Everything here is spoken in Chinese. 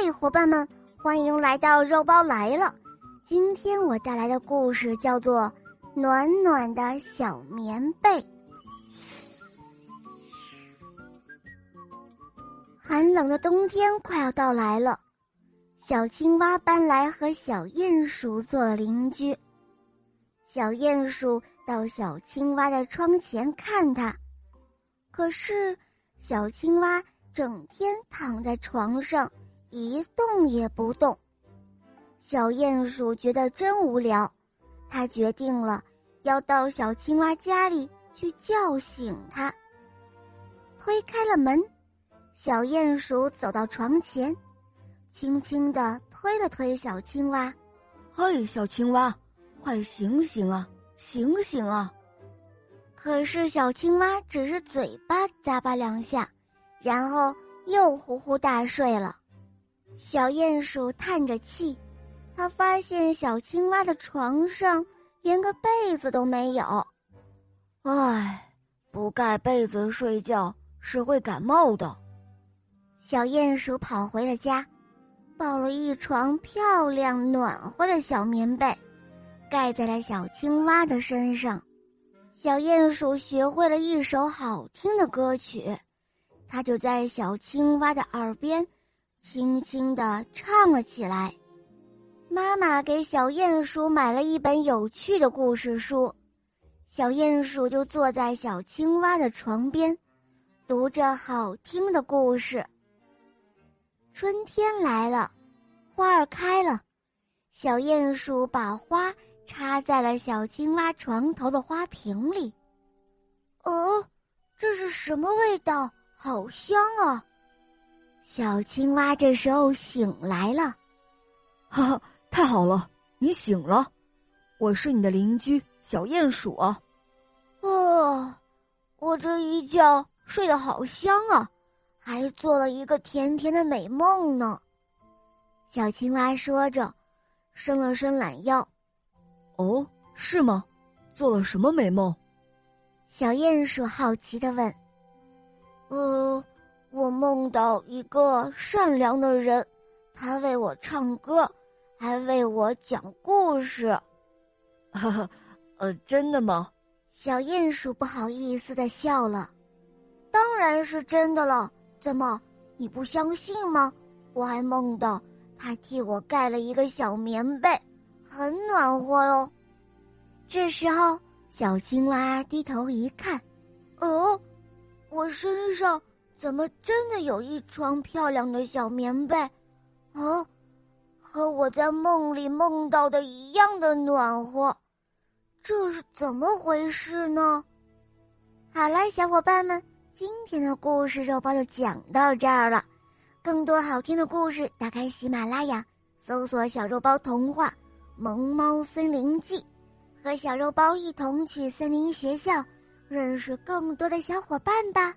嗨，伙伴们，欢迎来到肉包来了。今天我带来的故事叫做《暖暖的小棉被》。寒冷的冬天快要到来了，小青蛙搬来和小鼹鼠做了邻居。小鼹鼠到小青蛙的窗前看它，可是小青蛙整天躺在床上。一动也不动，小鼹鼠觉得真无聊，它决定了要到小青蛙家里去叫醒它。推开了门，小鼹鼠走到床前，轻轻地推了推小青蛙：“嘿，小青蛙，快醒醒啊，醒醒啊！”可是小青蛙只是嘴巴咂巴两下，然后又呼呼大睡了。小鼹鼠叹着气，他发现小青蛙的床上连个被子都没有。唉，不盖被子睡觉是会感冒的。小鼹鼠跑回了家，抱了一床漂亮暖和的小棉被，盖在了小青蛙的身上。小鼹鼠学会了一首好听的歌曲，它就在小青蛙的耳边。轻轻地唱了起来。妈妈给小鼹鼠买了一本有趣的故事书，小鼹鼠就坐在小青蛙的床边，读着好听的故事。春天来了，花儿开了，小鼹鼠把花插在了小青蛙床头的花瓶里。哦，这是什么味道？好香啊！小青蛙这时候醒来了，哈哈，太好了，你醒了，我是你的邻居小鼹鼠啊。哦，我这一觉睡得好香啊，还做了一个甜甜的美梦呢。小青蛙说着，伸了伸懒腰。哦，是吗？做了什么美梦？小鼹鼠好奇的问。呃。我梦到一个善良的人，他为我唱歌，还为我讲故事。哈哈，呃，真的吗？小鼹鼠不好意思的笑了。当然是真的了。怎么，你不相信吗？我还梦到他替我盖了一个小棉被，很暖和哟。这时候，小青蛙低头一看，哦，我身上。怎么真的有一床漂亮的小棉被？哦，和我在梦里梦到的一样的暖和，这是怎么回事呢？好了，小伙伴们，今天的故事肉包就讲到这儿了。更多好听的故事，打开喜马拉雅，搜索“小肉包童话·萌猫森林记”，和小肉包一同去森林学校，认识更多的小伙伴吧。